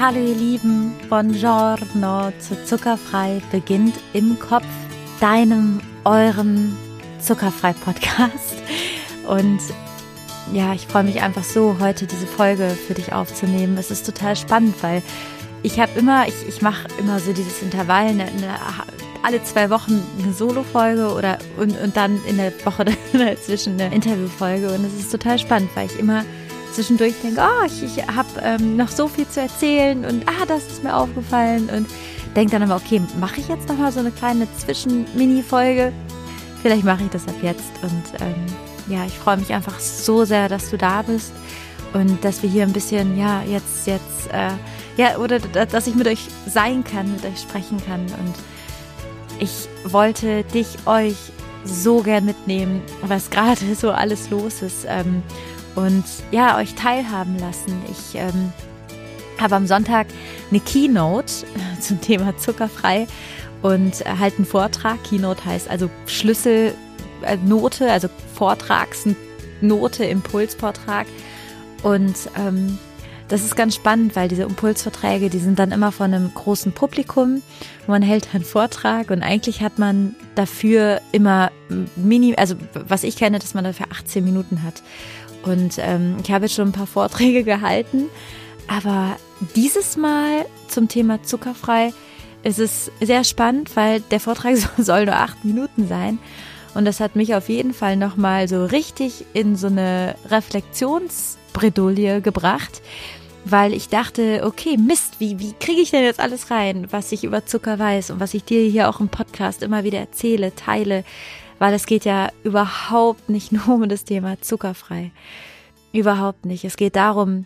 Hallo ihr Lieben, buongiorno zu Zuckerfrei beginnt im Kopf, deinem, eurem Zuckerfrei-Podcast. Und ja, ich freue mich einfach so, heute diese Folge für dich aufzunehmen. Es ist total spannend, weil ich habe immer, ich, ich mache immer so dieses Intervall, eine, eine, alle zwei Wochen eine Solo-Folge oder und, und dann in der Woche dazwischen eine Interview-Folge. Und es ist total spannend, weil ich immer zwischendurch denke, oh, ich, ich habe ähm, noch so viel zu erzählen und ah, das ist mir aufgefallen und denke dann aber, okay, mache ich jetzt noch mal so eine kleine Zwischen-Mini-Folge? Vielleicht mache ich das ab jetzt und ähm, ja, ich freue mich einfach so sehr, dass du da bist und dass wir hier ein bisschen, ja, jetzt, jetzt, äh, ja, oder dass ich mit euch sein kann, mit euch sprechen kann und ich wollte dich, euch so gern mitnehmen, was gerade so alles los ist. Ähm, und ja, euch teilhaben lassen. Ich ähm, habe am Sonntag eine Keynote äh, zum Thema zuckerfrei und äh, halt einen Vortrag. Keynote heißt also Schlüsselnote, äh, also Vortragsnote, Impulsvortrag. Und ähm, das ist ganz spannend, weil diese Impulsverträge, die sind dann immer von einem großen Publikum. Man hält einen Vortrag und eigentlich hat man dafür immer mini, also was ich kenne, dass man dafür 18 Minuten hat. Und ähm, ich habe jetzt schon ein paar Vorträge gehalten, aber dieses Mal zum Thema zuckerfrei ist es sehr spannend, weil der Vortrag soll nur acht Minuten sein. Und das hat mich auf jeden Fall nochmal so richtig in so eine Reflexionsbredouille gebracht, weil ich dachte, okay, Mist, wie, wie kriege ich denn jetzt alles rein, was ich über Zucker weiß und was ich dir hier auch im Podcast immer wieder erzähle, teile, weil es geht ja überhaupt nicht nur um das Thema zuckerfrei. Überhaupt nicht. Es geht darum,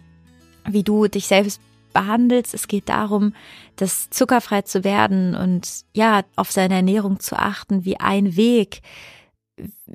wie du dich selbst behandelst. Es geht darum, das zuckerfrei zu werden und ja, auf seine Ernährung zu achten, wie ein Weg,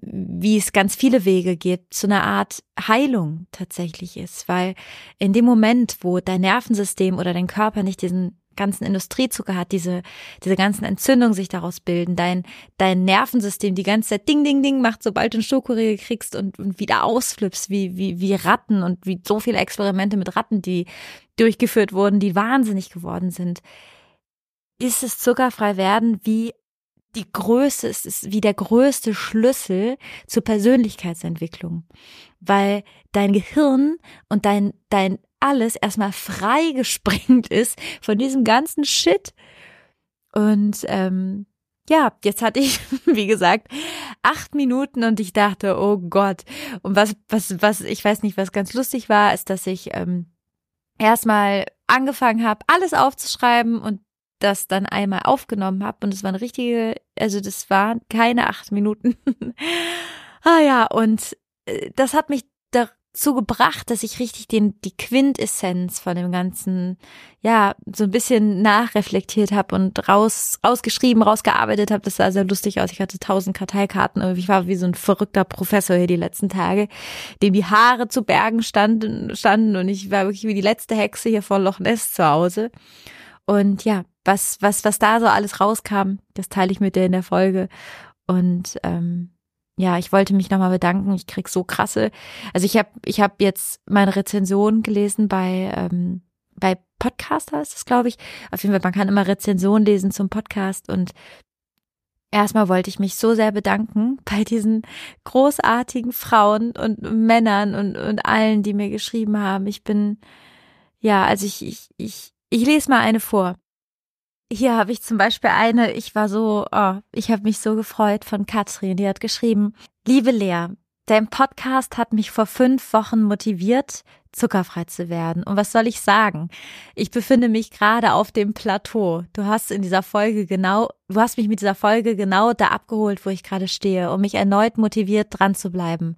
wie es ganz viele Wege gibt, zu einer Art Heilung tatsächlich ist, weil in dem Moment, wo dein Nervensystem oder dein Körper nicht diesen ganzen Industriezucker hat, diese, diese ganzen Entzündungen sich daraus bilden, dein, dein Nervensystem die ganze Zeit Ding, Ding, Ding macht, sobald du einen Schokoriegel kriegst und, und wieder ausflippst, wie, wie, wie Ratten und wie so viele Experimente mit Ratten, die durchgeführt wurden, die wahnsinnig geworden sind, ist es zuckerfrei werden? Wie die Größe, es ist wie der größte Schlüssel zur Persönlichkeitsentwicklung, weil dein Gehirn und dein, dein alles erstmal freigesprengt ist von diesem ganzen Shit. Und ähm, ja, jetzt hatte ich, wie gesagt, acht Minuten und ich dachte, oh Gott. Und was, was, was, ich weiß nicht, was ganz lustig war, ist, dass ich ähm, erstmal angefangen habe, alles aufzuschreiben und das dann einmal aufgenommen habe. Und es waren richtige, also das waren keine acht Minuten. ah ja, und äh, das hat mich dazu gebracht, dass ich richtig den die Quintessenz von dem ganzen ja so ein bisschen nachreflektiert habe und raus rausgeschrieben, rausgearbeitet habe. Das sah sehr lustig aus. Ich hatte tausend Karteikarten und ich war wie so ein verrückter Professor hier die letzten Tage, dem die Haare zu Bergen standen standen und ich war wirklich wie die letzte Hexe hier vor Loch Ness zu Hause. Und ja, was was was da so alles rauskam, das teile ich mit dir in der Folge und ähm, ja, ich wollte mich nochmal bedanken. Ich krieg so krasse. Also ich habe ich hab jetzt meine Rezension gelesen bei ähm, bei Podcaster ist das, glaube ich. Auf jeden Fall, man kann immer Rezension lesen zum Podcast und erstmal wollte ich mich so sehr bedanken bei diesen großartigen Frauen und Männern und und allen, die mir geschrieben haben. Ich bin ja, also ich ich ich ich lese mal eine vor. Hier habe ich zum Beispiel eine, ich war so, oh, ich habe mich so gefreut von Katrin, die hat geschrieben, liebe Lea, dein Podcast hat mich vor fünf Wochen motiviert, zuckerfrei zu werden. Und was soll ich sagen? Ich befinde mich gerade auf dem Plateau. Du hast in dieser Folge genau, du hast mich mit dieser Folge genau da abgeholt, wo ich gerade stehe, um mich erneut motiviert dran zu bleiben.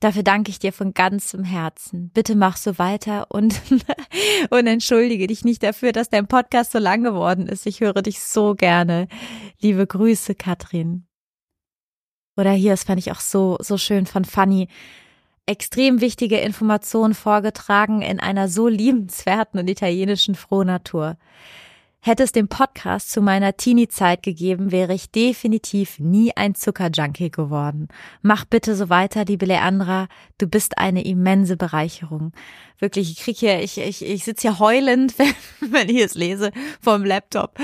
Dafür danke ich dir von ganzem Herzen. Bitte mach so weiter und, und entschuldige dich nicht dafür, dass dein Podcast so lang geworden ist. Ich höre dich so gerne. Liebe Grüße, Katrin. Oder hier, das fand ich auch so, so schön von Fanny. Extrem wichtige Informationen vorgetragen in einer so liebenswerten und italienischen Frohnatur. Hätte es den Podcast zu meiner Teenie-Zeit gegeben, wäre ich definitiv nie ein Zuckerjunkie geworden. Mach bitte so weiter, liebe Leandra. Du bist eine immense Bereicherung. wirklich, ich krieg hier, ich, ich, ich sitze hier heulend, wenn, wenn ich es lese vom Laptop.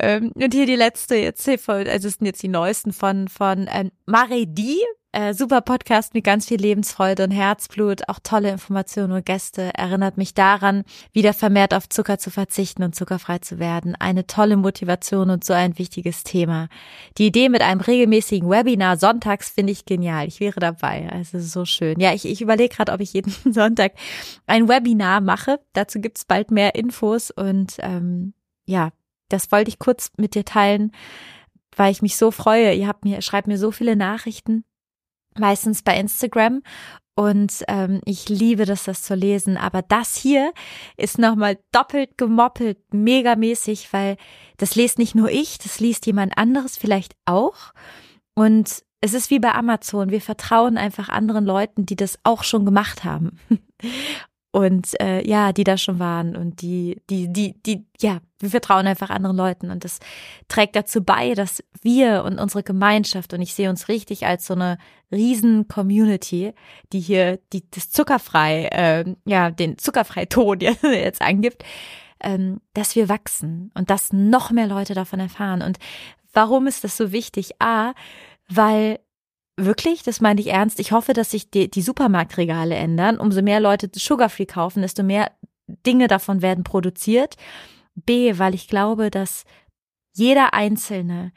Ähm, und hier die letzte jetzt, also das sind jetzt die neuesten von, von ähm, Maredi, äh, super Podcast mit ganz viel Lebensfreude und Herzblut, auch tolle Informationen und Gäste. Erinnert mich daran, wieder vermehrt auf Zucker zu verzichten und zuckerfrei zu werden. Eine tolle Motivation und so ein wichtiges Thema. Die Idee mit einem regelmäßigen Webinar sonntags finde ich genial. Ich wäre dabei. Also so schön. Ja, ich, ich überlege gerade, ob ich jeden Sonntag ein Webinar mache. Dazu gibt's bald mehr Infos und ähm, ja, das wollte ich kurz mit dir teilen, weil ich mich so freue. Ihr habt mir, schreibt mir so viele Nachrichten meistens bei Instagram. Und ähm, ich liebe das, das zu lesen. Aber das hier ist nochmal doppelt gemoppelt, megamäßig, weil das lest nicht nur ich, das liest jemand anderes vielleicht auch. Und es ist wie bei Amazon. Wir vertrauen einfach anderen Leuten, die das auch schon gemacht haben. und äh, ja, die da schon waren und die, die, die, die, ja, wir vertrauen einfach anderen Leuten und das trägt dazu bei, dass wir und unsere Gemeinschaft und ich sehe uns richtig als so eine riesen Community, die hier die das zuckerfrei, äh, ja, den zuckerfrei-Ton jetzt angibt, ähm, dass wir wachsen und dass noch mehr Leute davon erfahren. Und warum ist das so wichtig? A, weil Wirklich, das meine ich ernst. Ich hoffe, dass sich die, die Supermarktregale ändern. Umso mehr Leute Sugarfree kaufen, desto mehr Dinge davon werden produziert. B, weil ich glaube, dass jeder Einzelne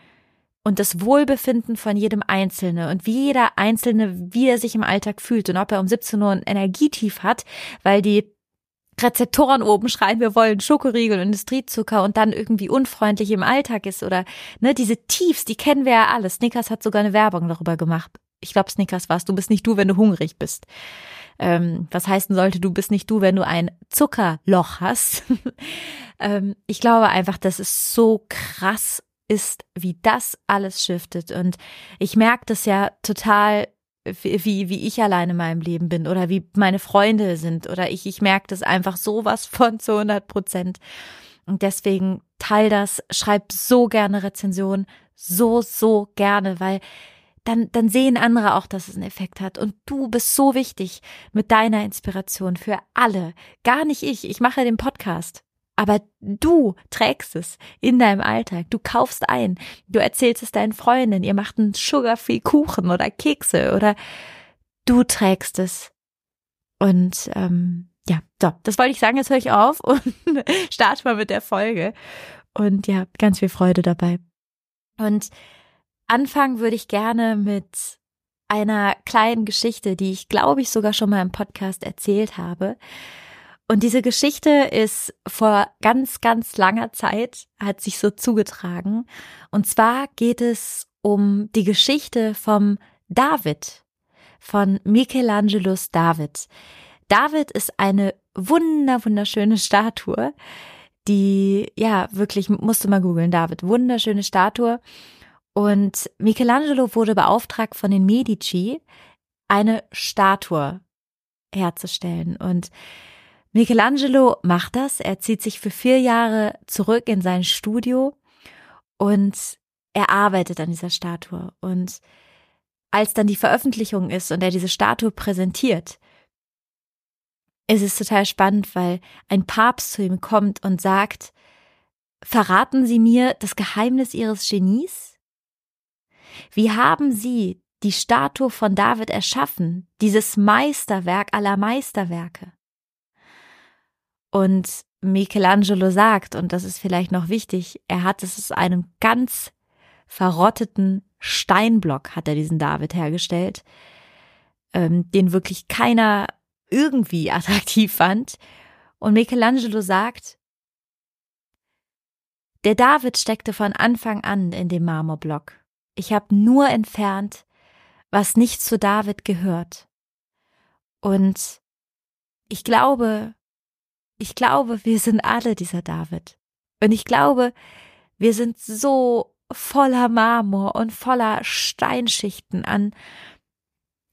und das Wohlbefinden von jedem Einzelne und wie jeder Einzelne, wie er sich im Alltag fühlt und ob er um 17 Uhr ein Energietief hat, weil die Rezeptoren oben schreien, wir wollen Schokoriegel und Industriezucker und dann irgendwie unfreundlich im Alltag ist oder ne, diese Tiefs, die kennen wir ja alle. Snickers hat sogar eine Werbung darüber gemacht. Ich glaube, Snickers warst, du bist nicht du, wenn du hungrig bist. Ähm, was heißen sollte, du bist nicht du, wenn du ein Zuckerloch hast. ähm, ich glaube einfach, dass es so krass ist, wie das alles shiftet. Und ich merke das ja total wie, wie ich alleine in meinem Leben bin oder wie meine Freunde sind oder ich, ich merke das einfach sowas von zu 100 Prozent. Und deswegen teil das, schreib so gerne Rezension, so, so gerne, weil dann, dann sehen andere auch, dass es einen Effekt hat. Und du bist so wichtig mit deiner Inspiration für alle. Gar nicht ich. Ich mache den Podcast. Aber du trägst es in deinem Alltag. Du kaufst ein. Du erzählst es deinen Freundinnen. Ihr macht einen Sugar-Free Kuchen oder Kekse oder du trägst es. Und ähm, ja, so, das wollte ich sagen. Jetzt höre ich auf und starte mal mit der Folge. Und ja, ganz viel Freude dabei. Und anfangen würde ich gerne mit einer kleinen Geschichte, die ich glaube ich sogar schon mal im Podcast erzählt habe. Und diese Geschichte ist vor ganz, ganz langer Zeit, hat sich so zugetragen. Und zwar geht es um die Geschichte vom David, von Michelangelos David. David ist eine wunder, wunderschöne Statue, die, ja, wirklich, musste mal googeln, David, wunderschöne Statue. Und Michelangelo wurde beauftragt von den Medici, eine Statue herzustellen. Und Michelangelo macht das. Er zieht sich für vier Jahre zurück in sein Studio und er arbeitet an dieser Statue. Und als dann die Veröffentlichung ist und er diese Statue präsentiert, ist es total spannend, weil ein Papst zu ihm kommt und sagt, verraten Sie mir das Geheimnis Ihres Genies? Wie haben Sie die Statue von David erschaffen, dieses Meisterwerk aller Meisterwerke? Und Michelangelo sagt, und das ist vielleicht noch wichtig, er hat es aus einem ganz verrotteten Steinblock, hat er diesen David hergestellt, ähm, den wirklich keiner irgendwie attraktiv fand. Und Michelangelo sagt, der David steckte von Anfang an in dem Marmorblock. Ich habe nur entfernt, was nicht zu David gehört. Und ich glaube, ich glaube, wir sind alle dieser David. Und ich glaube, wir sind so voller Marmor und voller Steinschichten an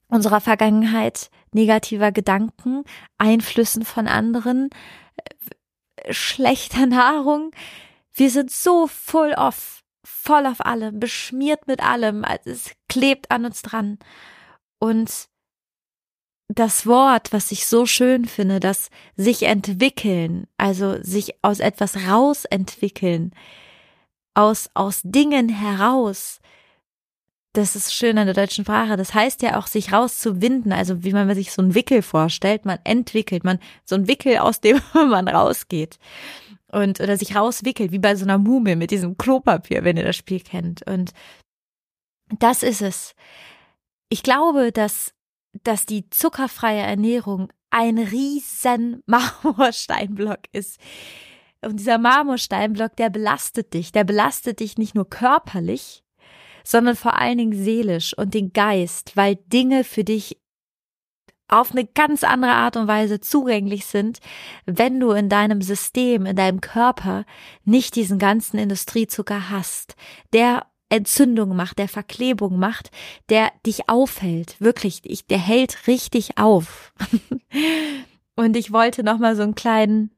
unserer Vergangenheit, negativer Gedanken, Einflüssen von anderen, äh, schlechter Nahrung. Wir sind so full off, voll auf allem, beschmiert mit allem, es klebt an uns dran. Und das Wort, was ich so schön finde, das sich entwickeln, also sich aus etwas rausentwickeln, aus, aus Dingen heraus, das ist schön an der deutschen Sprache. Das heißt ja auch, sich rauszuwinden, also wie man sich so einen Wickel vorstellt. Man entwickelt, man so einen Wickel, aus dem man rausgeht. Und, oder sich rauswickelt, wie bei so einer Mumie mit diesem Klopapier, wenn ihr das Spiel kennt. Und das ist es. Ich glaube, dass, dass die zuckerfreie Ernährung ein riesen Marmorsteinblock ist. Und dieser Marmorsteinblock, der belastet dich. Der belastet dich nicht nur körperlich, sondern vor allen Dingen seelisch und den Geist, weil Dinge für dich auf eine ganz andere Art und Weise zugänglich sind, wenn du in deinem System, in deinem Körper nicht diesen ganzen Industriezucker hast, der Entzündung macht, der Verklebung macht, der dich aufhält, wirklich, der hält richtig auf. und ich wollte noch mal so einen kleinen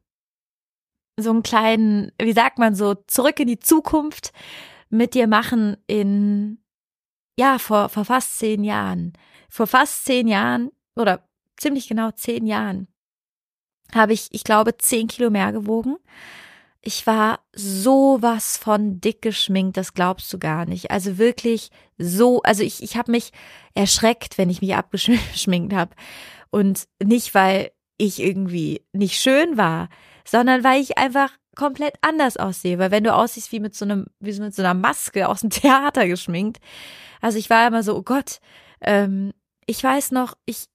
so einen kleinen, wie sagt man so, zurück in die Zukunft mit dir machen in, ja, vor, vor fast zehn Jahren. Vor fast zehn Jahren oder ziemlich genau zehn Jahren habe ich, ich glaube, zehn Kilo mehr gewogen. Ich war sowas von dick geschminkt, das glaubst du gar nicht. Also wirklich so, also ich, ich habe mich erschreckt, wenn ich mich abgeschminkt habe. Und nicht, weil ich irgendwie nicht schön war, sondern weil ich einfach komplett anders aussehe. Weil wenn du aussiehst wie mit so einem, wie mit so einer Maske aus dem Theater geschminkt. Also ich war immer so, oh Gott, ähm, ich weiß noch, ich,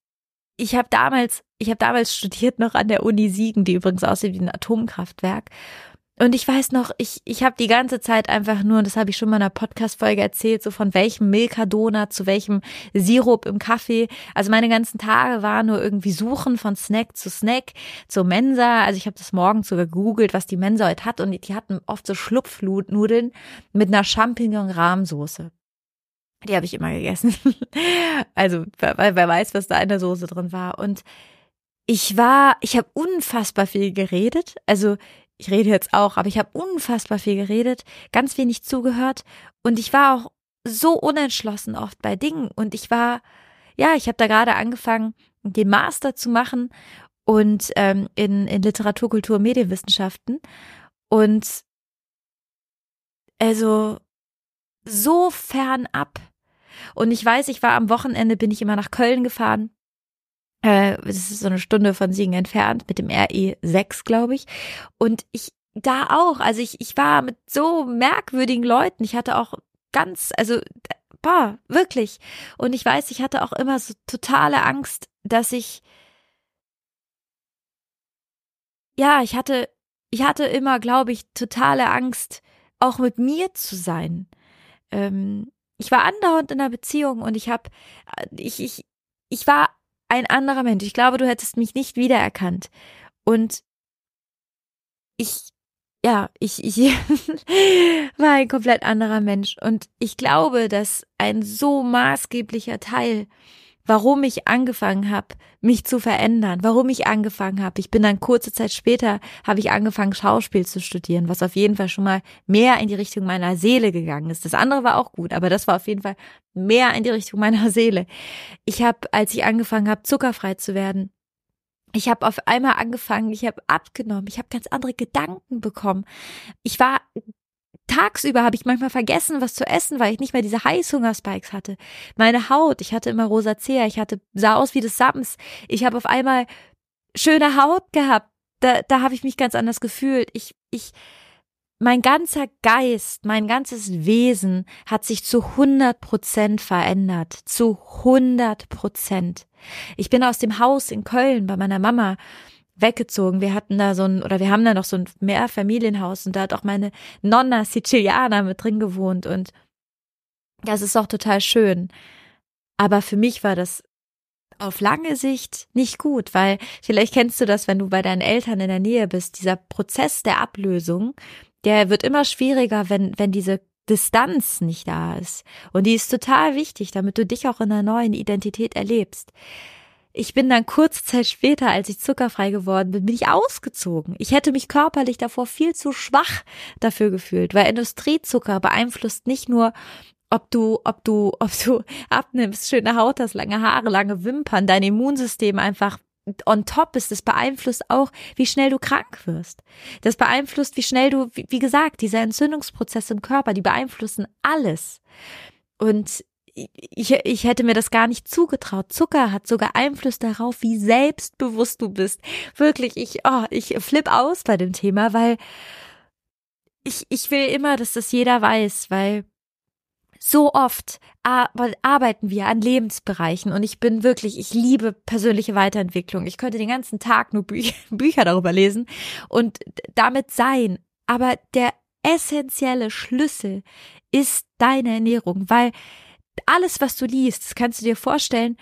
ich habe damals, ich habe damals studiert noch an der Uni Siegen, die übrigens aussieht wie ein Atomkraftwerk. Und ich weiß noch, ich, ich habe die ganze Zeit einfach nur, und das habe ich schon mal in einer Podcast-Folge erzählt, so von welchem Milka-Donut zu welchem Sirup im Kaffee. Also meine ganzen Tage waren nur irgendwie suchen von Snack zu Snack, zur Mensa. Also ich habe das morgens sogar gegoogelt, was die Mensa heute hat. Und die, die hatten oft so Schlupfnudeln mit einer Champignon-Rahmsoße. Die habe ich immer gegessen. also wer, wer weiß, was da in der Soße drin war. Und ich war, ich habe unfassbar viel geredet. Also ich rede jetzt auch, aber ich habe unfassbar viel geredet, ganz wenig zugehört und ich war auch so unentschlossen oft bei Dingen und ich war, ja, ich habe da gerade angefangen, den Master zu machen und ähm, in, in Literatur, Kultur, Medienwissenschaften und also so fern ab. Und ich weiß, ich war am Wochenende, bin ich immer nach Köln gefahren äh, das ist so eine Stunde von Siegen entfernt mit dem RE6, glaube ich. Und ich da auch, also ich, ich war mit so merkwürdigen Leuten. Ich hatte auch ganz, also, boah, wirklich. Und ich weiß, ich hatte auch immer so totale Angst, dass ich, ja, ich hatte, ich hatte immer, glaube ich, totale Angst, auch mit mir zu sein. Ähm, ich war andauernd in einer Beziehung und ich habe, ich, ich, ich war ein anderer Mensch. Ich glaube, du hättest mich nicht wiedererkannt. Und ich, ja, ich, ich war ein komplett anderer Mensch. Und ich glaube, dass ein so maßgeblicher Teil warum ich angefangen habe, mich zu verändern, warum ich angefangen habe. Ich bin dann kurze Zeit später, habe ich angefangen, Schauspiel zu studieren, was auf jeden Fall schon mal mehr in die Richtung meiner Seele gegangen ist. Das andere war auch gut, aber das war auf jeden Fall mehr in die Richtung meiner Seele. Ich habe, als ich angefangen habe, zuckerfrei zu werden, ich habe auf einmal angefangen, ich habe abgenommen, ich habe ganz andere Gedanken bekommen. Ich war tagsüber habe ich manchmal vergessen, was zu essen, weil ich nicht mehr diese Heißhungerspikes hatte. Meine Haut, ich hatte immer Rosacea, ich hatte sah aus wie des Sams. Ich habe auf einmal schöne Haut gehabt. Da, da habe ich mich ganz anders gefühlt. Ich, ich, mein ganzer Geist, mein ganzes Wesen hat sich zu 100 Prozent verändert. Zu 100 Prozent. Ich bin aus dem Haus in Köln bei meiner Mama weggezogen. Wir hatten da so ein, oder wir haben da noch so ein Mehrfamilienhaus und da hat auch meine Nonna Siciliana mit drin gewohnt und das ist auch total schön. Aber für mich war das auf lange Sicht nicht gut, weil vielleicht kennst du das, wenn du bei deinen Eltern in der Nähe bist, dieser Prozess der Ablösung, der wird immer schwieriger, wenn, wenn diese Distanz nicht da ist. Und die ist total wichtig, damit du dich auch in einer neuen Identität erlebst. Ich bin dann kurze Zeit später, als ich zuckerfrei geworden bin, bin ich ausgezogen. Ich hätte mich körperlich davor viel zu schwach dafür gefühlt, weil Industriezucker beeinflusst nicht nur ob du, ob du, ob du abnimmst, schöne Haut hast, lange Haare, lange Wimpern, dein Immunsystem einfach on top ist, das beeinflusst auch, wie schnell du krank wirst. Das beeinflusst, wie schnell du, wie, gesagt, diese Entzündungsprozesse im Körper, die beeinflussen alles. Und ich, ich hätte mir das gar nicht zugetraut. Zucker hat sogar Einfluss darauf, wie selbstbewusst du bist. Wirklich, ich, oh, ich flipp aus bei dem Thema, weil ich, ich will immer, dass das jeder weiß, weil so oft arbeiten wir an Lebensbereichen und ich bin wirklich, ich liebe persönliche Weiterentwicklung. Ich könnte den ganzen Tag nur Bü Bücher darüber lesen und damit sein. Aber der essentielle Schlüssel ist deine Ernährung, weil alles, was du liest, das kannst du dir vorstellen,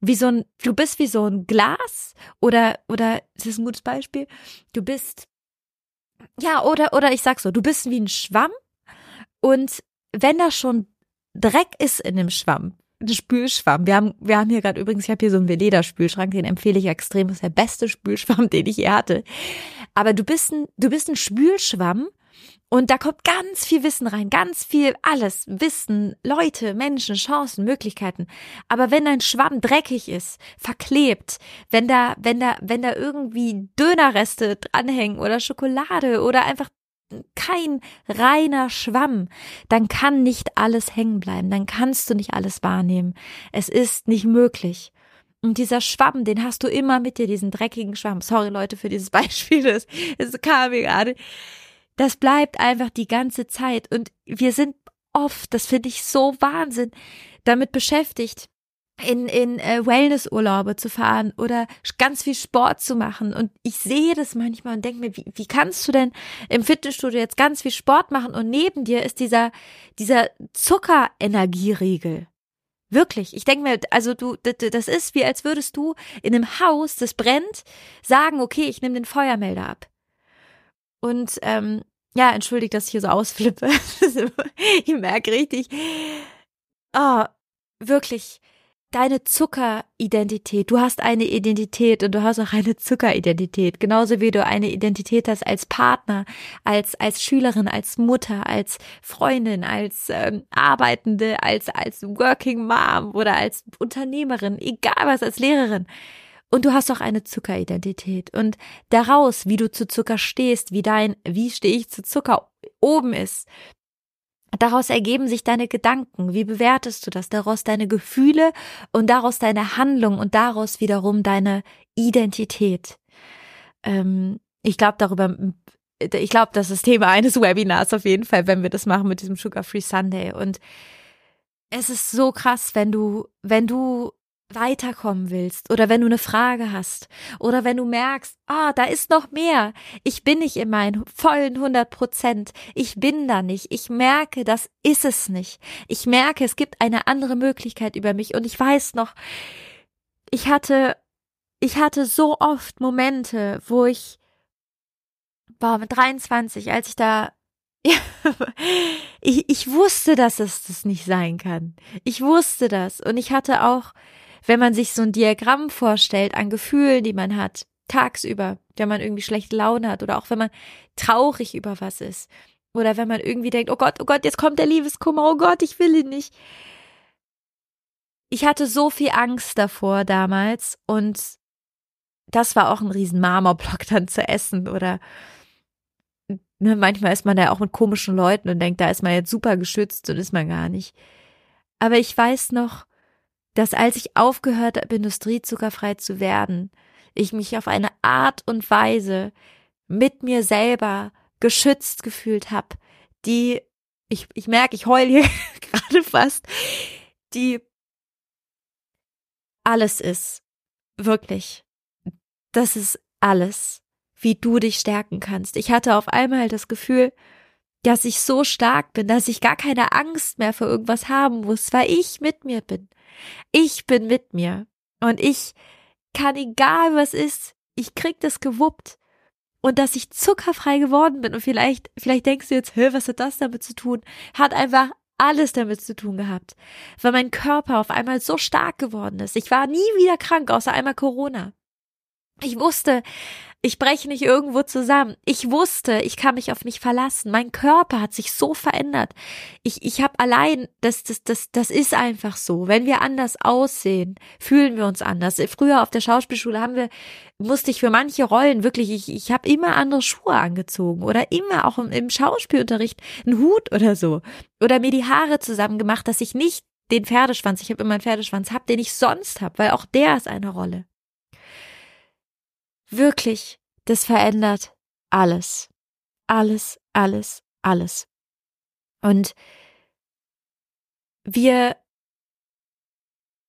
wie so ein, du bist wie so ein Glas oder, oder, das ist ein gutes Beispiel, du bist, ja, oder, oder ich sag so, du bist wie ein Schwamm und wenn da schon Dreck ist in dem Schwamm. Ein Spülschwamm. Wir haben, wir haben hier gerade übrigens, ich habe hier so einen Veleda-Spülschrank, den empfehle ich extrem. Das ist der beste Spülschwamm, den ich je hatte. Aber du bist ein, du bist ein Spülschwamm und da kommt ganz viel Wissen rein, ganz viel alles. Wissen, Leute, Menschen, Chancen, Möglichkeiten. Aber wenn dein Schwamm dreckig ist, verklebt, wenn da, wenn da, wenn da irgendwie Dönerreste dranhängen oder Schokolade oder einfach kein reiner Schwamm, dann kann nicht alles hängen bleiben, dann kannst du nicht alles wahrnehmen. Es ist nicht möglich. Und dieser Schwamm, den hast du immer mit dir, diesen dreckigen Schwamm. Sorry Leute für dieses Beispiel, das, kam mir gerade. Das bleibt einfach die ganze Zeit. Und wir sind oft, das finde ich so Wahnsinn, damit beschäftigt, in, in äh, Wellnessurlaube zu fahren oder ganz viel Sport zu machen. Und ich sehe das manchmal und denke mir, wie, wie kannst du denn im Fitnessstudio jetzt ganz viel Sport machen und neben dir ist dieser, dieser Zuckerenergieriegel. Wirklich. Ich denke mir, also du, das ist wie, als würdest du in einem Haus, das brennt, sagen, okay, ich nehme den Feuermelder ab. Und ähm, ja, entschuldigt, dass ich hier so ausflippe. ich merke richtig. Oh, wirklich deine Zuckeridentität. Du hast eine Identität und du hast auch eine Zuckeridentität. Genauso wie du eine Identität hast als Partner, als, als Schülerin, als Mutter, als Freundin, als ähm, Arbeitende, als, als Working Mom oder als Unternehmerin, egal was, als Lehrerin. Und du hast auch eine Zuckeridentität. Und daraus, wie du zu Zucker stehst, wie dein, wie stehe ich zu Zucker oben ist, Daraus ergeben sich deine Gedanken. Wie bewertest du das? Daraus deine Gefühle und daraus deine Handlung und daraus wiederum deine Identität. Ähm, ich glaube darüber, ich glaube, das ist Thema eines Webinars auf jeden Fall, wenn wir das machen mit diesem Sugar Free Sunday. Und es ist so krass, wenn du, wenn du weiterkommen willst oder wenn du eine Frage hast oder wenn du merkst, ah, da ist noch mehr. Ich bin nicht in meinen vollen 100 Prozent. Ich bin da nicht. Ich merke, das ist es nicht. Ich merke, es gibt eine andere Möglichkeit über mich und ich weiß noch, ich hatte, ich hatte so oft Momente, wo ich, war mit 23, als ich da ich, ich wusste, dass es das nicht sein kann. Ich wusste das. Und ich hatte auch wenn man sich so ein Diagramm vorstellt an Gefühlen, die man hat, tagsüber, wenn man irgendwie schlechte Laune hat oder auch wenn man traurig über was ist oder wenn man irgendwie denkt, oh Gott, oh Gott, jetzt kommt der Liebeskummer, oh Gott, ich will ihn nicht. Ich hatte so viel Angst davor damals und das war auch ein riesen Marmorblock dann zu essen oder ne, manchmal ist man ja auch mit komischen Leuten und denkt, da ist man jetzt super geschützt und ist man gar nicht. Aber ich weiß noch, dass als ich aufgehört habe, industriezuckerfrei zu werden, ich mich auf eine Art und Weise mit mir selber geschützt gefühlt habe, die, ich, ich merke, ich heule hier gerade fast, die alles ist. Wirklich. Das ist alles, wie du dich stärken kannst. Ich hatte auf einmal das Gefühl, dass ich so stark bin, dass ich gar keine Angst mehr vor irgendwas haben muss, weil ich mit mir bin. Ich bin mit mir und ich kann egal was ist, ich krieg das gewuppt. Und dass ich zuckerfrei geworden bin und vielleicht, vielleicht denkst du jetzt, hä, was hat das damit zu tun? Hat einfach alles damit zu tun gehabt, weil mein Körper auf einmal so stark geworden ist. Ich war nie wieder krank, außer einmal Corona. Ich wusste, Ich breche nicht irgendwo zusammen. Ich wusste, ich kann mich auf mich verlassen. Mein Körper hat sich so verändert. Ich, ich habe allein, das, das, das, das ist einfach so. Wenn wir anders aussehen, fühlen wir uns anders. Früher auf der Schauspielschule haben wir, musste ich für manche Rollen wirklich, ich, ich habe immer andere Schuhe angezogen oder immer auch im, im Schauspielunterricht einen Hut oder so. Oder mir die Haare zusammen gemacht, dass ich nicht den Pferdeschwanz, ich habe immer einen Pferdeschwanz, hab, den ich sonst hab, weil auch der ist eine Rolle. Wirklich, das verändert alles. Alles, alles, alles. Und wir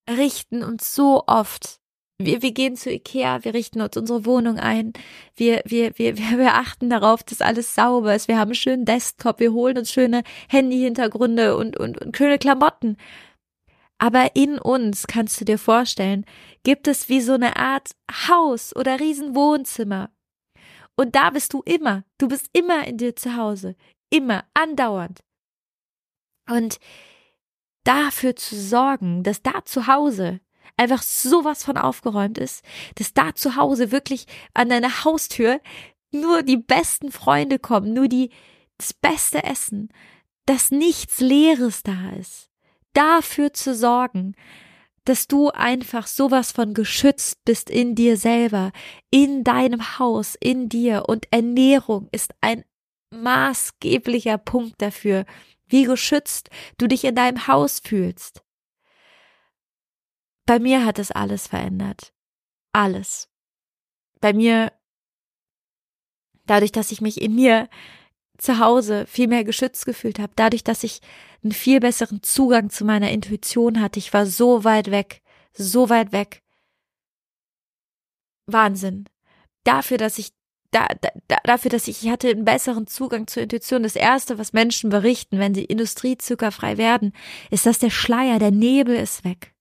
richten uns so oft. Wir, wir gehen zu Ikea, wir richten uns unsere Wohnung ein. Wir, wir, wir, wir achten darauf, dass alles sauber ist. Wir haben einen schönen Desktop, wir holen uns schöne Handy-Hintergründe und, und, und schöne Klamotten. Aber in uns, kannst du dir vorstellen, gibt es wie so eine Art Haus oder Riesenwohnzimmer. Und da bist du immer. Du bist immer in dir zu Hause. Immer, andauernd. Und dafür zu sorgen, dass da zu Hause einfach sowas von aufgeräumt ist, dass da zu Hause wirklich an deine Haustür nur die besten Freunde kommen, nur die, das beste Essen, dass nichts Leeres da ist dafür zu sorgen, dass du einfach sowas von geschützt bist in dir selber, in deinem Haus, in dir. Und Ernährung ist ein maßgeblicher Punkt dafür, wie geschützt du dich in deinem Haus fühlst. Bei mir hat es alles verändert. Alles. Bei mir, dadurch, dass ich mich in mir zu Hause viel mehr geschützt gefühlt habe, dadurch, dass ich einen viel besseren Zugang zu meiner Intuition hatte. Ich war so weit weg, so weit weg. Wahnsinn. Dafür, dass ich da, da, dafür, dass ich, ich hatte einen besseren Zugang zur Intuition. Das erste, was Menschen berichten, wenn sie industriezuckerfrei werden, ist, dass der Schleier, der Nebel ist weg.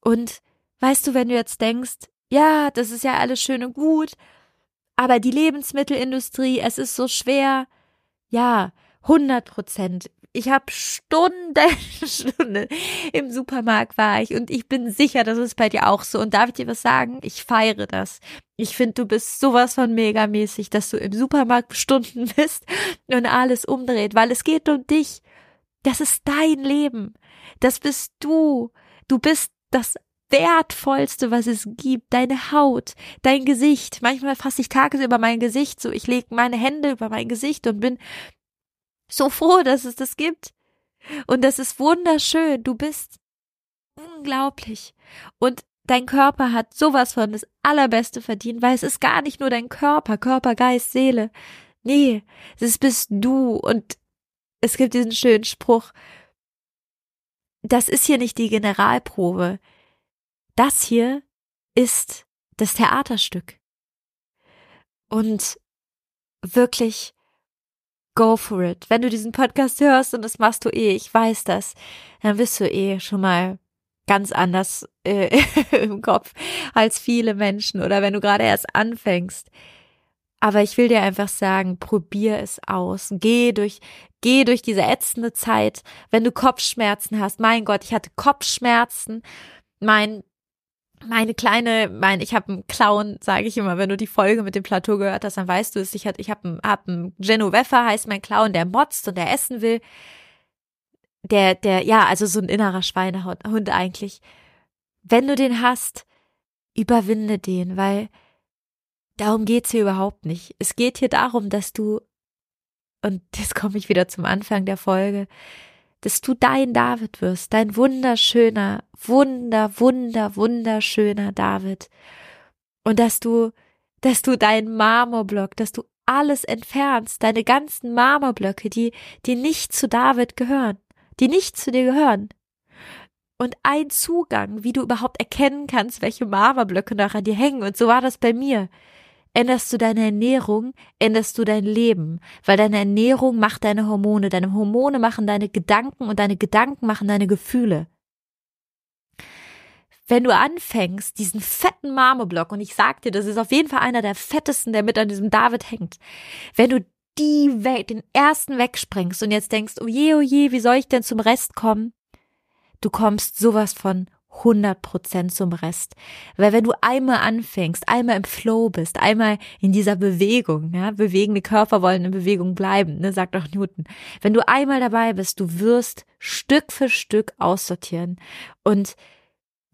Und weißt du, wenn du jetzt denkst, ja, das ist ja alles schön und gut, aber die Lebensmittelindustrie, es ist so schwer. Ja, 100 Prozent. Ich habe Stunden, Stunden im Supermarkt war ich und ich bin sicher, das ist bei dir auch so. Und darf ich dir was sagen? Ich feiere das. Ich finde, du bist sowas von megamäßig, dass du im Supermarkt Stunden bist und alles umdreht, weil es geht um dich. Das ist dein Leben. Das bist du. Du bist das Wertvollste, was es gibt, deine Haut, dein Gesicht. Manchmal fasse ich tagsüber mein Gesicht so, ich lege meine Hände über mein Gesicht und bin so froh, dass es das gibt. Und das ist wunderschön. Du bist unglaublich. Und dein Körper hat sowas von das Allerbeste verdient, weil es ist gar nicht nur dein Körper, Körper, Geist, Seele. Nee, es bist du. Und es gibt diesen schönen Spruch. Das ist hier nicht die Generalprobe. Das hier ist das Theaterstück. Und wirklich go for it. Wenn du diesen Podcast hörst und das machst du eh, ich weiß das, dann bist du eh schon mal ganz anders äh, im Kopf als viele Menschen oder wenn du gerade erst anfängst. Aber ich will dir einfach sagen, probier es aus. Geh durch, geh durch diese ätzende Zeit. Wenn du Kopfschmerzen hast, mein Gott, ich hatte Kopfschmerzen. Mein meine kleine, mein, ich habe einen Clown, sage ich immer, wenn du die Folge mit dem Plateau gehört hast, dann weißt du es. Ich, ich habe einen, hab einen Genoveffa, heißt mein Clown, der motzt und der essen will. Der, der, ja, also so ein innerer Schweinehund eigentlich. Wenn du den hast, überwinde den, weil darum geht's hier überhaupt nicht. Es geht hier darum, dass du, und jetzt komme ich wieder zum Anfang der Folge, dass du dein David wirst, dein wunderschöner, wunder, wunder, wunderschöner David. Und dass du, dass du deinen Marmorblock, dass du alles entfernst, deine ganzen Marmorblöcke, die, die nicht zu David gehören, die nicht zu dir gehören. Und ein Zugang, wie du überhaupt erkennen kannst, welche Marmorblöcke noch an dir hängen. Und so war das bei mir. Änderst du deine Ernährung, änderst du dein Leben, weil deine Ernährung macht deine Hormone, deine Hormone machen deine Gedanken und deine Gedanken machen deine Gefühle. Wenn du anfängst, diesen fetten Marmorblock, und ich sag dir, das ist auf jeden Fall einer der fettesten, der mit an diesem David hängt, wenn du die weg, den ersten wegsprengst und jetzt denkst, oh je, oh je, wie soll ich denn zum Rest kommen? Du kommst sowas von 100% zum Rest. Weil wenn du einmal anfängst, einmal im Flow bist, einmal in dieser Bewegung, ja, bewegende Körper wollen in Bewegung bleiben, ne, sagt auch Newton. Wenn du einmal dabei bist, du wirst Stück für Stück aussortieren und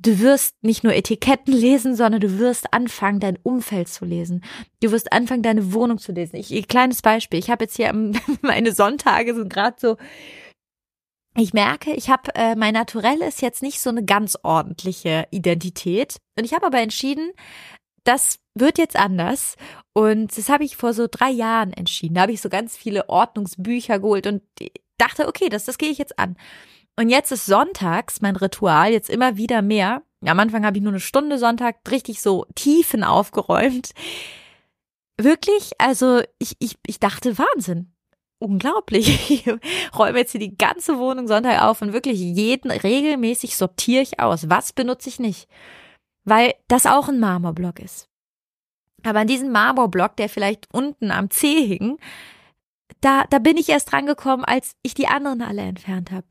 Du wirst nicht nur Etiketten lesen, sondern du wirst anfangen, dein Umfeld zu lesen. Du wirst anfangen, deine Wohnung zu lesen. Ich, kleines Beispiel. Ich habe jetzt hier meine Sonntage sind gerade so ich merke, ich habe äh, mein Naturell ist jetzt nicht so eine ganz ordentliche Identität und ich habe aber entschieden, das wird jetzt anders und das habe ich vor so drei Jahren entschieden. Da habe ich so ganz viele Ordnungsbücher geholt und dachte, okay, das das gehe ich jetzt an. Und jetzt ist sonntags mein Ritual jetzt immer wieder mehr. Am Anfang habe ich nur eine Stunde Sonntag richtig so Tiefen aufgeräumt. Wirklich, also ich, ich, ich dachte Wahnsinn unglaublich. Ich räume jetzt hier die ganze Wohnung Sonntag auf und wirklich jeden regelmäßig sortiere ich aus. Was benutze ich nicht? Weil das auch ein Marmorblock ist. Aber an diesem Marmorblock, der vielleicht unten am Zeh hing, da, da bin ich erst dran gekommen, als ich die anderen alle entfernt habe.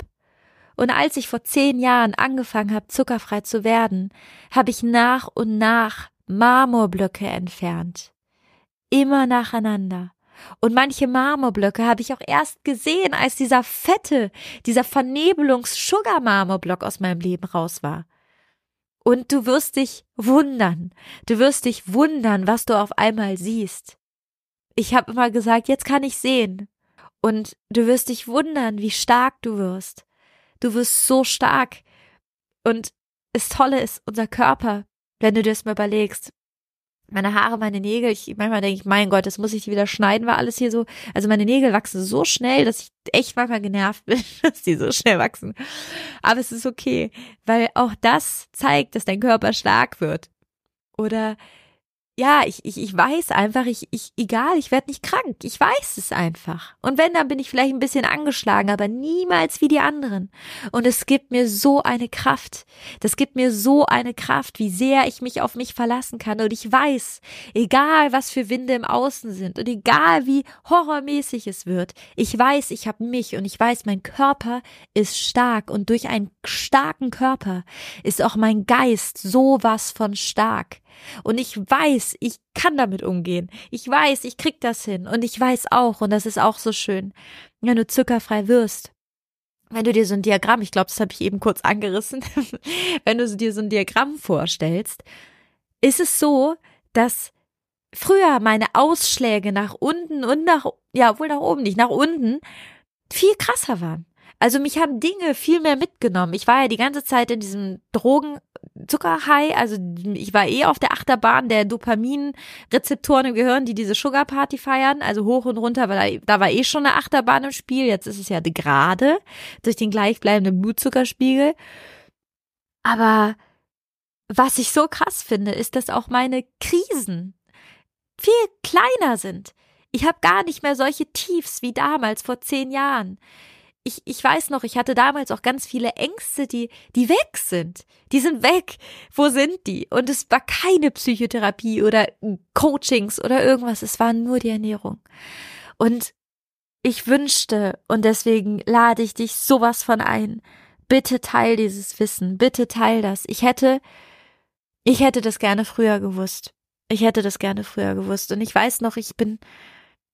Und als ich vor zehn Jahren angefangen habe, zuckerfrei zu werden, habe ich nach und nach Marmorblöcke entfernt. Immer nacheinander. Und manche Marmorblöcke habe ich auch erst gesehen, als dieser fette, dieser Vernebelungs-Sugar-Marmorblock aus meinem Leben raus war. Und du wirst dich wundern. Du wirst dich wundern, was du auf einmal siehst. Ich habe immer gesagt, jetzt kann ich sehen. Und du wirst dich wundern, wie stark du wirst. Du wirst so stark. Und das Tolle ist, unser Körper, wenn du dir das mal überlegst, meine Haare, meine Nägel, ich manchmal denke ich, mein Gott, das muss ich wieder schneiden, weil alles hier so, also meine Nägel wachsen so schnell, dass ich echt manchmal genervt bin, dass die so schnell wachsen. Aber es ist okay, weil auch das zeigt, dass dein Körper stark wird. Oder ja, ich, ich, ich weiß einfach, ich, ich, egal, ich werde nicht krank. Ich weiß es einfach. Und wenn, dann bin ich vielleicht ein bisschen angeschlagen, aber niemals wie die anderen. Und es gibt mir so eine Kraft. Das gibt mir so eine Kraft, wie sehr ich mich auf mich verlassen kann. Und ich weiß, egal was für Winde im Außen sind und egal wie horrormäßig es wird, ich weiß, ich habe mich und ich weiß, mein Körper ist stark. Und durch einen starken Körper ist auch mein Geist sowas von stark. Und ich weiß, ich kann damit umgehen. Ich weiß, ich krieg das hin. Und ich weiß auch, und das ist auch so schön, wenn du zuckerfrei wirst, wenn du dir so ein Diagramm, ich glaube, das habe ich eben kurz angerissen, wenn du dir so ein Diagramm vorstellst, ist es so, dass früher meine Ausschläge nach unten und nach, ja, wohl nach oben nicht, nach unten viel krasser waren. Also mich haben Dinge viel mehr mitgenommen. Ich war ja die ganze Zeit in diesem Drogen Zuckerhigh, also ich war eh auf der Achterbahn der Dopaminrezeptoren im Gehirn, die diese Sugar Party feiern, also hoch und runter, weil da, da war eh schon eine Achterbahn im Spiel. Jetzt ist es ja gerade durch den gleichbleibenden Blutzuckerspiegel. Aber was ich so krass finde, ist, dass auch meine Krisen viel kleiner sind. Ich habe gar nicht mehr solche Tiefs wie damals vor zehn Jahren ich, ich weiß noch, ich hatte damals auch ganz viele Ängste, die, die weg sind. Die sind weg. Wo sind die? Und es war keine Psychotherapie oder Coachings oder irgendwas. Es war nur die Ernährung. Und ich wünschte, und deswegen lade ich dich sowas von ein. Bitte teil dieses Wissen. Bitte teil das. Ich hätte, ich hätte das gerne früher gewusst. Ich hätte das gerne früher gewusst. Und ich weiß noch, ich bin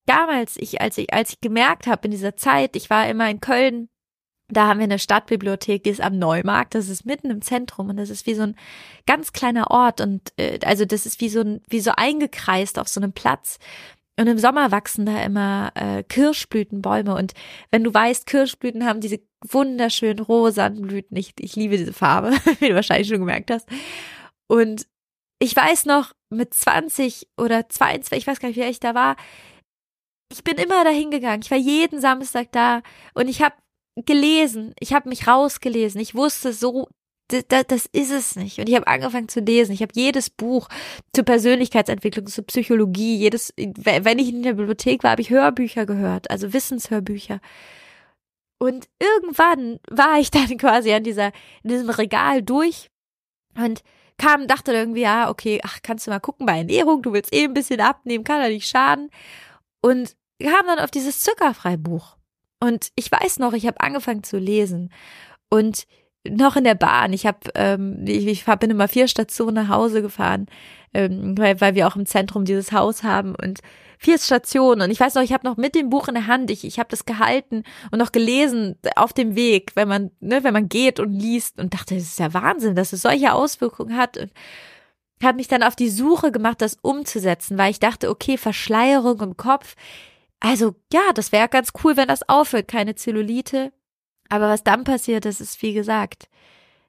damals, ich, als ich, als ich gemerkt habe in dieser Zeit, ich war immer in Köln, da haben wir eine Stadtbibliothek, die ist am Neumarkt, das ist mitten im Zentrum und das ist wie so ein ganz kleiner Ort und äh, also das ist wie so ein, wie so eingekreist auf so einem Platz. Und im Sommer wachsen da immer äh, Kirschblütenbäume. Und wenn du weißt, Kirschblüten haben diese wunderschönen rosanen Blüten. Ich, ich liebe diese Farbe, wie du wahrscheinlich schon gemerkt hast. Und ich weiß noch, mit 20 oder 22, ich weiß gar nicht, wie ich da war, ich bin immer dahin gegangen. Ich war jeden Samstag da und ich habe gelesen. Ich habe mich rausgelesen. Ich wusste so, das, das ist es nicht. Und ich habe angefangen zu lesen. Ich habe jedes Buch zur Persönlichkeitsentwicklung, zur Psychologie, jedes, wenn ich in der Bibliothek war, habe ich Hörbücher gehört, also Wissenshörbücher. Und irgendwann war ich dann quasi an dieser, in diesem Regal durch und kam, dachte irgendwie, ja, okay, ach, kannst du mal gucken bei Ernährung, du willst eh ein bisschen abnehmen, kann ja nicht schaden. Und kam dann auf dieses Zuckerfreibuch. Und ich weiß noch, ich habe angefangen zu lesen. Und noch in der Bahn. Ich habe, ähm, ich, ich bin immer vier Stationen nach Hause gefahren, ähm, weil, weil wir auch im Zentrum dieses Haus haben und vier Stationen. Und ich weiß noch, ich habe noch mit dem Buch in der Hand, ich, ich habe das gehalten und noch gelesen auf dem Weg, wenn man, ne, wenn man geht und liest und dachte, das ist ja Wahnsinn, dass es solche Auswirkungen hat. Und habe mich dann auf die Suche gemacht, das umzusetzen, weil ich dachte, okay, Verschleierung im Kopf. Also ja, das wäre ganz cool, wenn das aufhört, keine Zellulite. Aber was dann passiert ist, ist wie gesagt,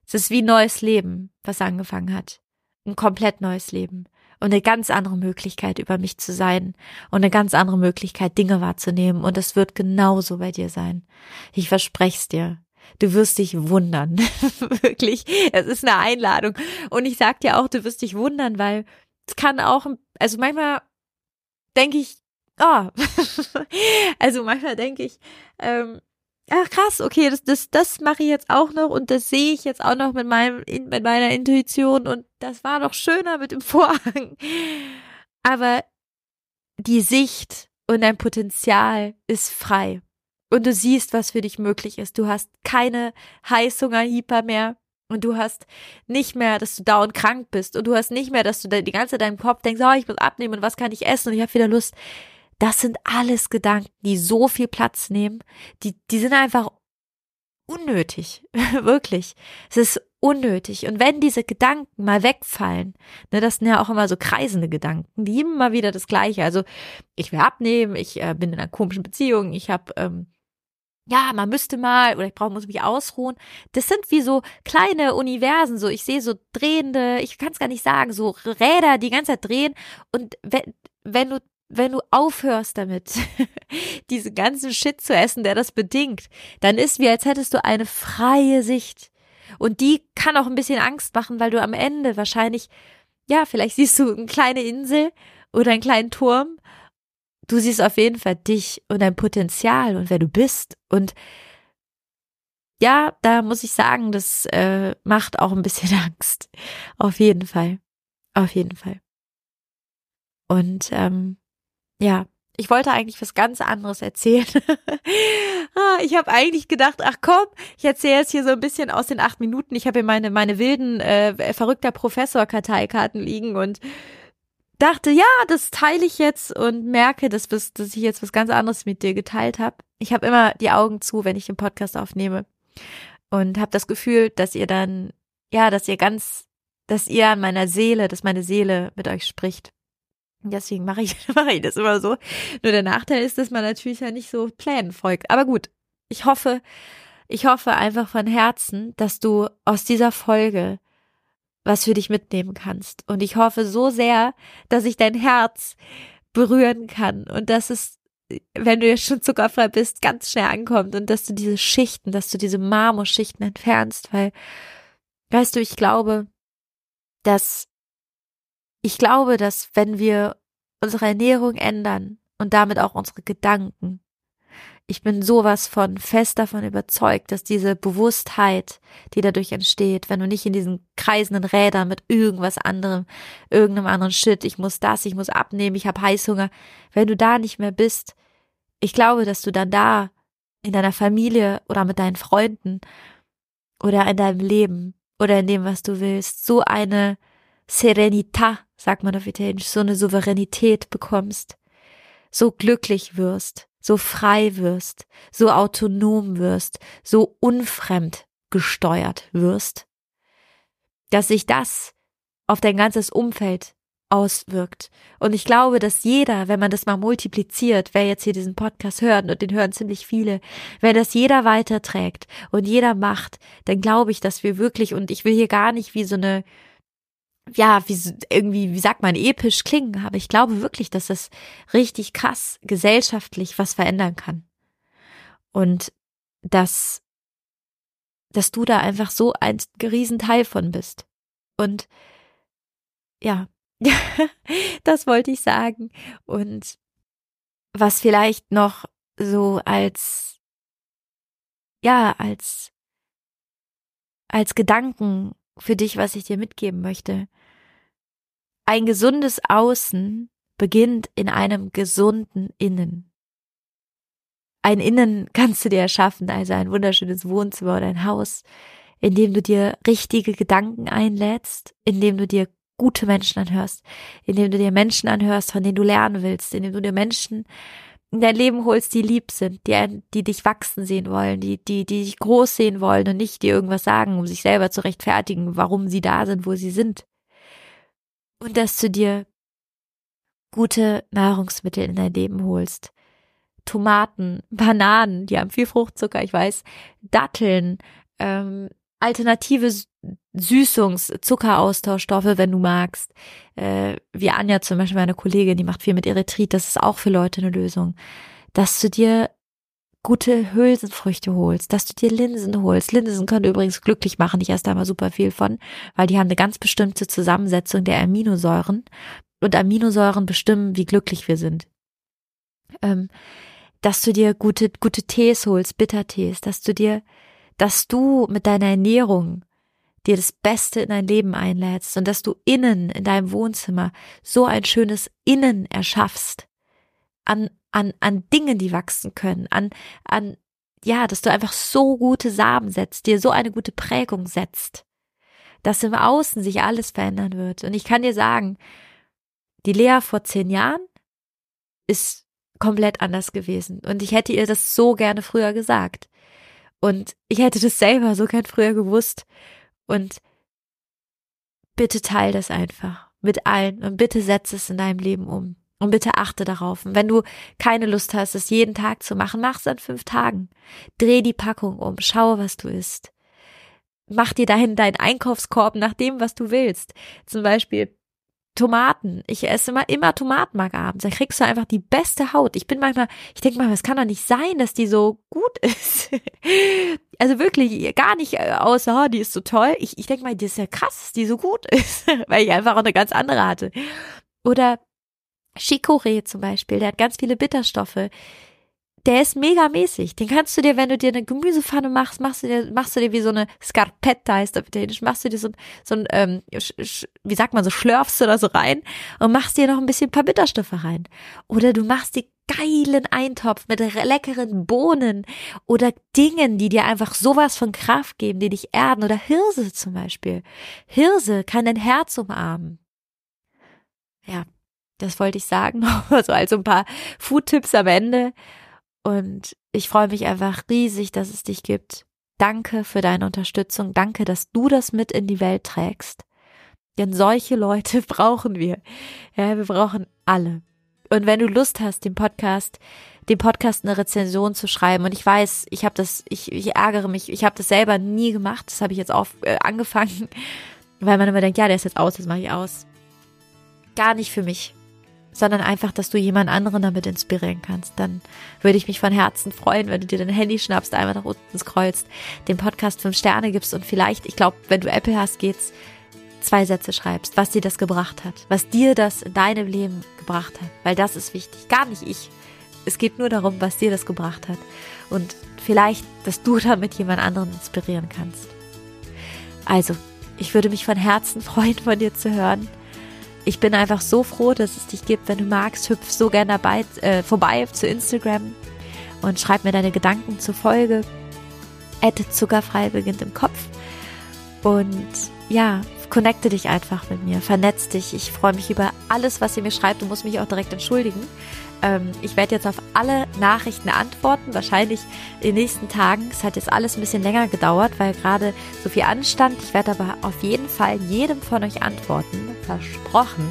es ist wie neues Leben, was angefangen hat. Ein komplett neues Leben. Und eine ganz andere Möglichkeit, über mich zu sein. Und eine ganz andere Möglichkeit, Dinge wahrzunehmen. Und es wird genauso bei dir sein. Ich verspreche es dir. Du wirst dich wundern. Wirklich. Es ist eine Einladung. Und ich sag dir auch, du wirst dich wundern, weil es kann auch, also manchmal denke ich, oh, also manchmal denke ich, ähm, ach krass, okay, das, das, das mache ich jetzt auch noch und das sehe ich jetzt auch noch mit meinem, mit meiner Intuition und das war doch schöner mit dem Vorhang. Aber die Sicht und dein Potenzial ist frei und du siehst, was für dich möglich ist. Du hast keine Heißhungerhieper mehr und du hast nicht mehr, dass du dauernd krank bist und du hast nicht mehr, dass du die ganze Zeit deinem Kopf denkst, oh, ich muss abnehmen und was kann ich essen und ich habe wieder Lust. Das sind alles Gedanken, die so viel Platz nehmen, die, die sind einfach unnötig, wirklich. Es ist unnötig. Und wenn diese Gedanken mal wegfallen, ne, das sind ja auch immer so kreisende Gedanken, die immer wieder das Gleiche. Also ich will abnehmen, ich äh, bin in einer komischen Beziehung, ich habe ähm, ja, man müsste mal oder ich brauche muss mich ausruhen. Das sind wie so kleine Universen, so ich sehe so drehende, ich kann es gar nicht sagen, so Räder, die ganze Zeit drehen und wenn, wenn du wenn du aufhörst damit, diese ganzen Shit zu essen, der das bedingt, dann ist wie als hättest du eine freie Sicht. Und die kann auch ein bisschen Angst machen, weil du am Ende wahrscheinlich, ja, vielleicht siehst du eine kleine Insel oder einen kleinen Turm du siehst auf jeden Fall dich und dein Potenzial und wer du bist. Und ja, da muss ich sagen, das äh, macht auch ein bisschen Angst. Auf jeden Fall. Auf jeden Fall. Und ähm, ja, ich wollte eigentlich was ganz anderes erzählen. Ah, ich habe eigentlich gedacht, ach komm, ich erzähle jetzt hier so ein bisschen aus den acht Minuten. Ich habe hier meine meine wilden äh, verrückter Professor Karteikarten liegen und dachte, ja, das teile ich jetzt und merke, dass, dass ich jetzt was ganz anderes mit dir geteilt habe. Ich habe immer die Augen zu, wenn ich den Podcast aufnehme und habe das Gefühl, dass ihr dann, ja, dass ihr ganz, dass ihr an meiner Seele, dass meine Seele mit euch spricht. deswegen mache ich, mache ich das immer so. Nur der Nachteil ist, dass man natürlich ja nicht so Plänen folgt. Aber gut, ich hoffe, ich hoffe einfach von Herzen, dass du aus dieser Folge was für dich mitnehmen kannst. Und ich hoffe so sehr, dass ich dein Herz berühren kann und dass es, wenn du jetzt schon zuckerfrei bist, ganz schnell ankommt und dass du diese Schichten, dass du diese Marmorschichten entfernst, weil, weißt du, ich glaube, dass, ich glaube, dass wenn wir unsere Ernährung ändern und damit auch unsere Gedanken, ich bin sowas von fest davon überzeugt, dass diese Bewusstheit, die dadurch entsteht, wenn du nicht in diesen kreisenden Rädern mit irgendwas anderem, irgendeinem anderen Shit, ich muss das, ich muss abnehmen, ich habe Heißhunger, wenn du da nicht mehr bist, ich glaube, dass du dann da in deiner Familie oder mit deinen Freunden oder in deinem Leben oder in dem, was du willst, so eine Serenità, sagt man auf Italienisch, so eine Souveränität bekommst, so glücklich wirst, so frei wirst, so autonom wirst, so unfremd gesteuert wirst, dass sich das auf dein ganzes Umfeld auswirkt. Und ich glaube, dass jeder, wenn man das mal multipliziert, wer jetzt hier diesen Podcast hört, und den hören ziemlich viele, wenn das jeder weiterträgt und jeder macht, dann glaube ich, dass wir wirklich, und ich will hier gar nicht wie so eine ja, wie irgendwie, wie sagt man, episch klingen, aber ich glaube wirklich, dass das richtig krass gesellschaftlich was verändern kann. Und dass, dass du da einfach so ein Riesenteil von bist. Und ja, das wollte ich sagen. Und was vielleicht noch so als, ja, als, als Gedanken für dich, was ich dir mitgeben möchte. Ein gesundes Außen beginnt in einem gesunden Innen. Ein Innen kannst du dir erschaffen, also ein wunderschönes Wohnzimmer oder ein Haus, indem du dir richtige Gedanken einlädst, indem du dir gute Menschen anhörst, indem du dir Menschen anhörst, von denen du lernen willst, indem du dir Menschen in dein Leben holst, die lieb sind, die, die dich wachsen sehen wollen, die, die, die dich groß sehen wollen und nicht dir irgendwas sagen, um sich selber zu rechtfertigen, warum sie da sind, wo sie sind. Und dass du dir gute Nahrungsmittel in dein Leben holst. Tomaten, Bananen, die haben viel Fruchtzucker, ich weiß, Datteln, ähm, alternative Süßungs-, Zuckeraustauschstoffe, wenn du magst. Äh, wie Anja zum Beispiel, meine Kollegin, die macht viel mit Erythrit, das ist auch für Leute eine Lösung. Dass du dir gute Hülsenfrüchte holst, dass du dir Linsen holst. Linsen können übrigens glücklich machen, ich esse da immer super viel von, weil die haben eine ganz bestimmte Zusammensetzung der Aminosäuren und Aminosäuren bestimmen, wie glücklich wir sind. Ähm, dass du dir gute, gute Tees holst, Bittertees, dass du dir dass du mit deiner Ernährung dir das Beste in dein Leben einlädst und dass du innen in deinem Wohnzimmer so ein schönes Innen erschaffst an, an, an Dingen, die wachsen können, an, an, ja, dass du einfach so gute Samen setzt, dir so eine gute Prägung setzt, dass im Außen sich alles verändern wird. Und ich kann dir sagen, die Lea vor zehn Jahren ist komplett anders gewesen. Und ich hätte ihr das so gerne früher gesagt. Und ich hätte das selber so gern früher gewusst. Und bitte teil das einfach mit allen und bitte setz es in deinem Leben um. Und bitte achte darauf. Und wenn du keine Lust hast, es jeden Tag zu machen, mach es an fünf Tagen. Dreh die Packung um, schau, was du isst. Mach dir dahin deinen Einkaufskorb nach dem, was du willst. Zum Beispiel Tomaten. Ich esse immer, immer Tomatenmark abends. Da kriegst du einfach die beste Haut. Ich bin manchmal, ich denke mal, es kann doch nicht sein, dass die so gut ist. also wirklich, gar nicht äh, außer, oh, die ist so toll. Ich, ich denke mal, die ist ja krass, dass die so gut ist, weil ich einfach auch eine ganz andere hatte. Oder Chicorée zum Beispiel, der hat ganz viele Bitterstoffe der ist mega mäßig. Den kannst du dir, wenn du dir eine Gemüsepfanne machst, machst du dir, machst du dir wie so eine Scarpetta heißt auf Italienisch, machst du dir so, so ein, ähm, wie sagt man, so schlürfst du da so rein und machst dir noch ein bisschen ein paar Bitterstoffe rein. Oder du machst dir geilen Eintopf mit leckeren Bohnen oder Dingen, die dir einfach sowas von Kraft geben, die dich erden oder Hirse zum Beispiel. Hirse kann dein Herz umarmen. Ja, das wollte ich sagen, also als ein paar Food-Tipps am Ende. Und ich freue mich einfach riesig, dass es dich gibt. Danke für deine Unterstützung. Danke, dass du das mit in die Welt trägst. Denn solche Leute brauchen wir. Ja, wir brauchen alle. Und wenn du Lust hast, dem Podcast, dem Podcast eine Rezension zu schreiben, und ich weiß, ich habe das, ich, ich ärgere mich, ich habe das selber nie gemacht. Das habe ich jetzt auf, äh, angefangen, weil man immer denkt, ja, der ist jetzt aus, das mache ich aus. Gar nicht für mich sondern einfach, dass du jemand anderen damit inspirieren kannst. Dann würde ich mich von Herzen freuen, wenn du dir dein Handy schnappst, einmal nach unten scrollst, dem Podcast fünf Sterne gibst und vielleicht, ich glaube, wenn du Apple hast, geht's, zwei Sätze schreibst, was dir das gebracht hat, was dir das in deinem Leben gebracht hat, weil das ist wichtig, gar nicht ich. Es geht nur darum, was dir das gebracht hat und vielleicht, dass du damit jemand anderen inspirieren kannst. Also, ich würde mich von Herzen freuen, von dir zu hören ich bin einfach so froh, dass es dich gibt. Wenn du magst, hüpf so gerne dabei, äh, vorbei zu Instagram und schreib mir deine Gedanken zur Folge. Ette zuckerfrei beginnt im Kopf. Und ja, connecte dich einfach mit mir, vernetz dich. Ich freue mich über alles, was ihr mir schreibt. Du musst mich auch direkt entschuldigen. Ähm, ich werde jetzt auf alle Nachrichten antworten, wahrscheinlich in den nächsten Tagen. Es hat jetzt alles ein bisschen länger gedauert, weil gerade so viel anstand. Ich werde aber auf jeden Fall jedem von euch antworten, versprochen.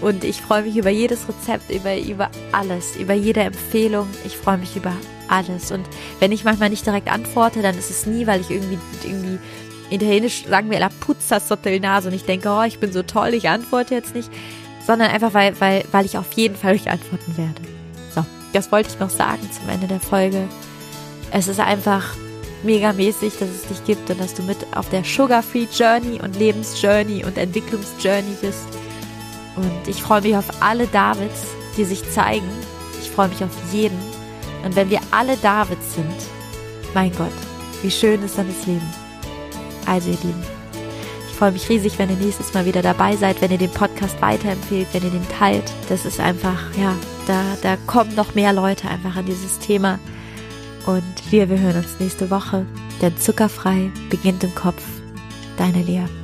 Und ich freue mich über jedes Rezept, über, über alles, über jede Empfehlung. Ich freue mich über alles. Und wenn ich manchmal nicht direkt antworte, dann ist es nie, weil ich irgendwie, irgendwie italienisch sagen wir la puzza sotto il naso und ich denke, oh, ich bin so toll, ich antworte jetzt nicht sondern einfach, weil, weil, weil ich auf jeden Fall euch antworten werde. So, das wollte ich noch sagen zum Ende der Folge. Es ist einfach mega mäßig, dass es dich gibt und dass du mit auf der Sugar-Free Journey und Lebensjourney und Entwicklungsjourney bist. Und ich freue mich auf alle Davids, die sich zeigen. Ich freue mich auf jeden. Und wenn wir alle Davids sind, mein Gott, wie schön ist dann das Leben. Also ihr Lieben, ich freue mich riesig, wenn ihr nächstes Mal wieder dabei seid, wenn ihr den Podcast weiterempfehlt, wenn ihr den teilt. Das ist einfach, ja, da, da kommen noch mehr Leute einfach an dieses Thema. Und wir, wir hören uns nächste Woche, denn zuckerfrei beginnt im Kopf. Deine Lea.